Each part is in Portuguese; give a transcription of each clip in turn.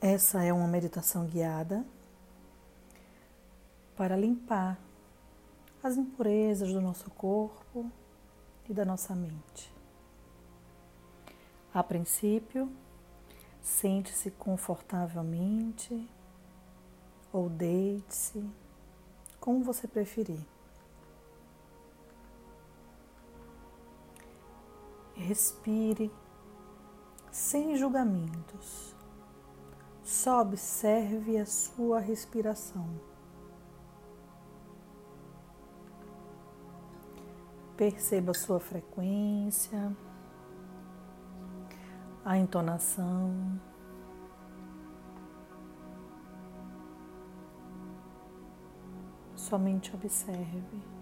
Essa é uma meditação guiada para limpar as impurezas do nosso corpo e da nossa mente. A princípio, sente-se confortavelmente ou deite-se, como você preferir. Respire sem julgamentos. Só observe a sua respiração. Perceba a sua frequência, a entonação. Somente observe.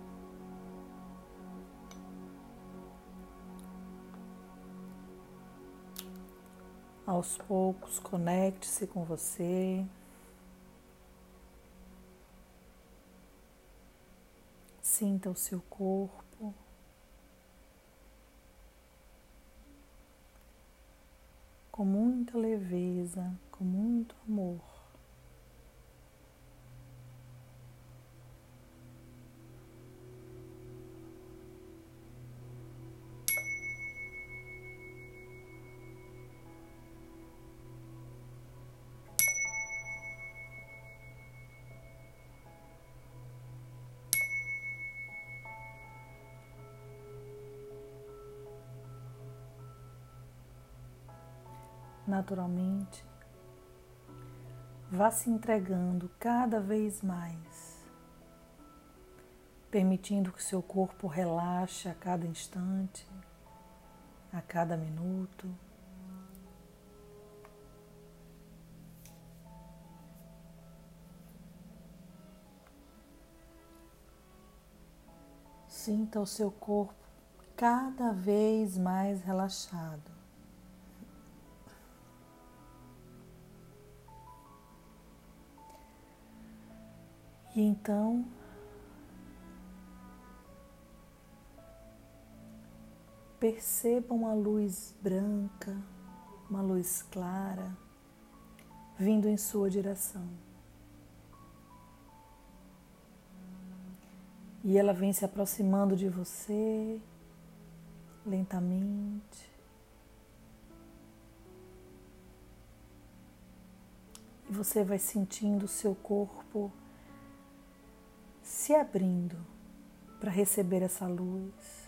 Aos poucos, conecte-se com você. Sinta o seu corpo. Com muita leveza, com muito amor. Naturalmente, vá se entregando cada vez mais, permitindo que seu corpo relaxe a cada instante, a cada minuto. Sinta o seu corpo cada vez mais relaxado. E então, perceba uma luz branca, uma luz clara, vindo em sua direção. E ela vem se aproximando de você lentamente. E você vai sentindo o seu corpo se abrindo para receber essa luz.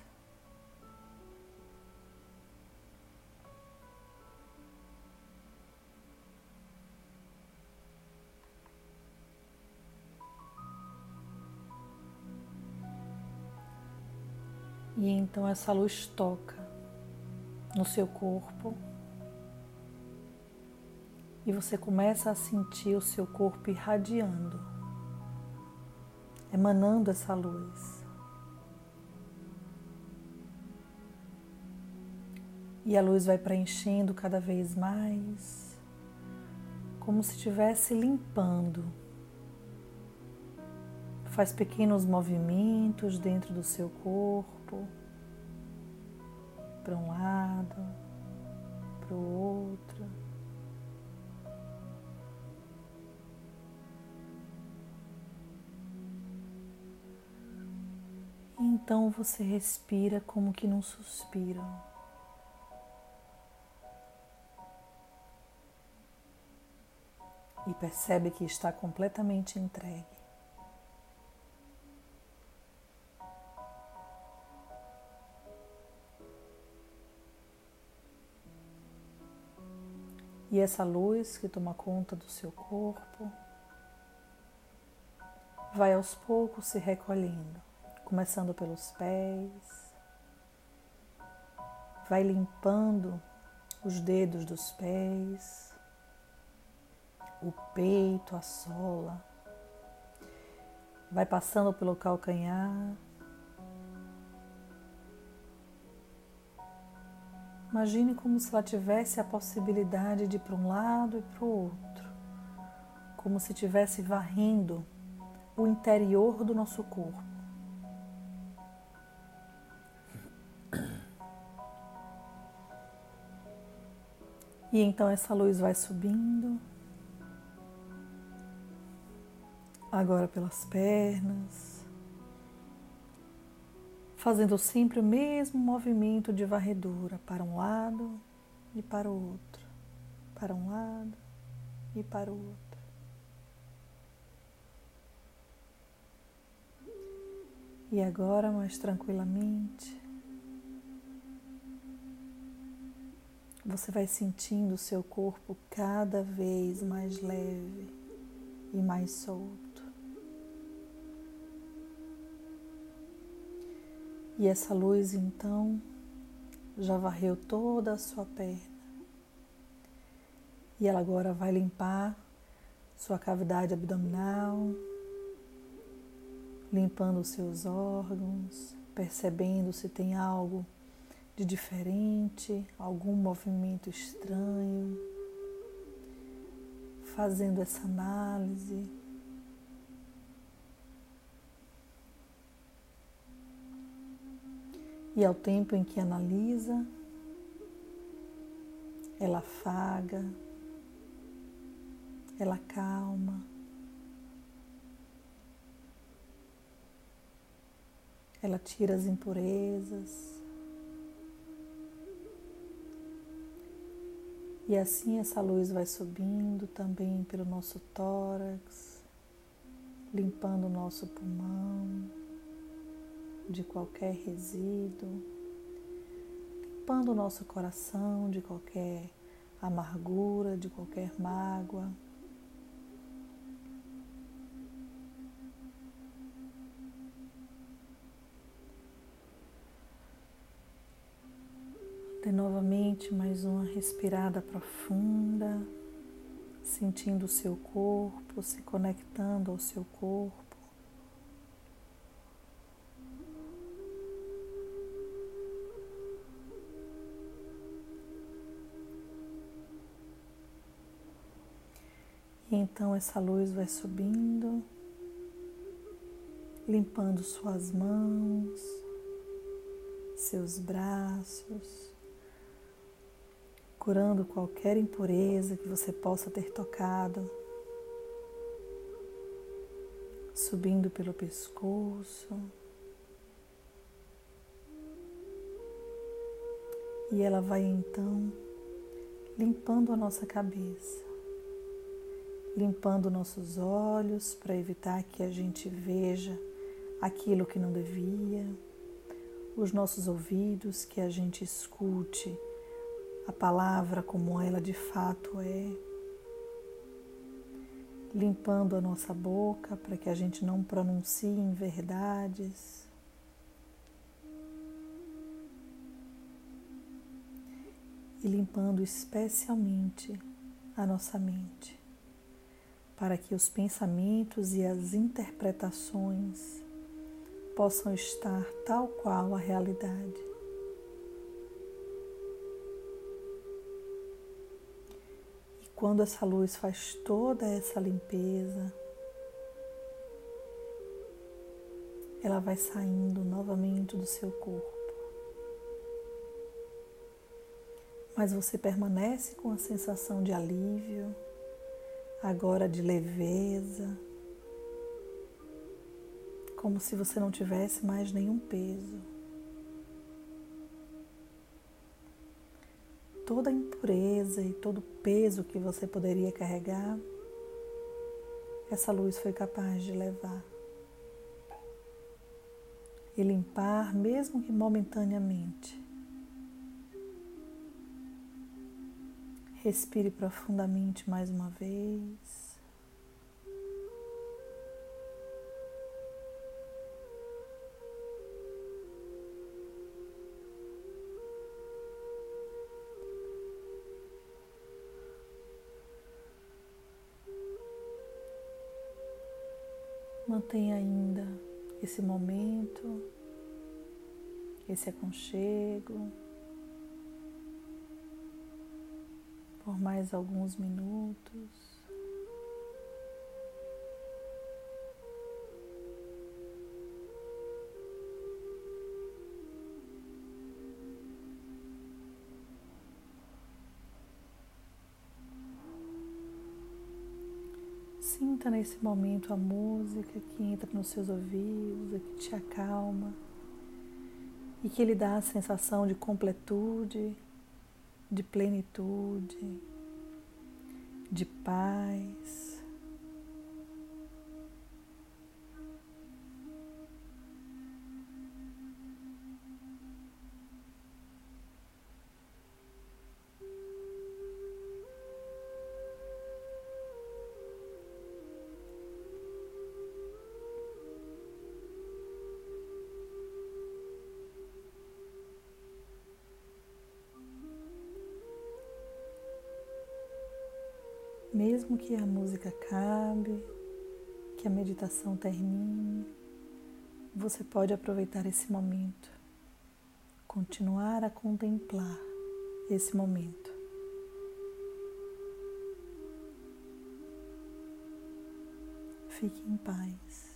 E então essa luz toca no seu corpo e você começa a sentir o seu corpo irradiando emanando essa luz. E a luz vai preenchendo cada vez mais, como se estivesse limpando. Faz pequenos movimentos dentro do seu corpo, para um lado, para o outro. Então você respira como que num suspiro. E percebe que está completamente entregue. E essa luz que toma conta do seu corpo vai aos poucos se recolhendo começando pelos pés. Vai limpando os dedos dos pés, o peito, a sola. Vai passando pelo calcanhar. Imagine como se ela tivesse a possibilidade de ir para um lado e para o outro, como se estivesse varrendo o interior do nosso corpo. E então essa luz vai subindo, agora pelas pernas, fazendo sempre o mesmo movimento de varredura para um lado e para o outro, para um lado e para o outro. E agora, mais tranquilamente, você vai sentindo o seu corpo cada vez mais leve e mais solto. E essa luz então já varreu toda a sua perna. E ela agora vai limpar sua cavidade abdominal, limpando os seus órgãos, percebendo se tem algo de diferente, algum movimento estranho, fazendo essa análise. E ao tempo em que analisa, ela afaga, ela calma. Ela tira as impurezas. E assim essa luz vai subindo também pelo nosso tórax, limpando o nosso pulmão de qualquer resíduo, limpando o nosso coração de qualquer amargura, de qualquer mágoa. Dê novamente mais uma respirada profunda, sentindo o seu corpo, se conectando ao seu corpo. E então essa luz vai subindo, limpando suas mãos, seus braços, curando qualquer impureza que você possa ter tocado, subindo pelo pescoço. E ela vai então limpando a nossa cabeça, limpando nossos olhos para evitar que a gente veja aquilo que não devia, os nossos ouvidos que a gente escute a palavra como ela de fato é, limpando a nossa boca para que a gente não pronuncie inverdades. E limpando especialmente a nossa mente, para que os pensamentos e as interpretações possam estar tal qual a realidade. Quando essa luz faz toda essa limpeza, ela vai saindo novamente do seu corpo. Mas você permanece com a sensação de alívio, agora de leveza, como se você não tivesse mais nenhum peso. Toda a impureza e todo o peso que você poderia carregar, essa luz foi capaz de levar e limpar, mesmo que momentaneamente. Respire profundamente mais uma vez. Mantenha ainda esse momento, esse aconchego por mais alguns minutos. Sinta nesse momento a música que entra nos seus ouvidos, que te acalma e que lhe dá a sensação de completude, de plenitude, de paz. Mesmo que a música acabe, que a meditação termine, você pode aproveitar esse momento, continuar a contemplar esse momento. Fique em paz.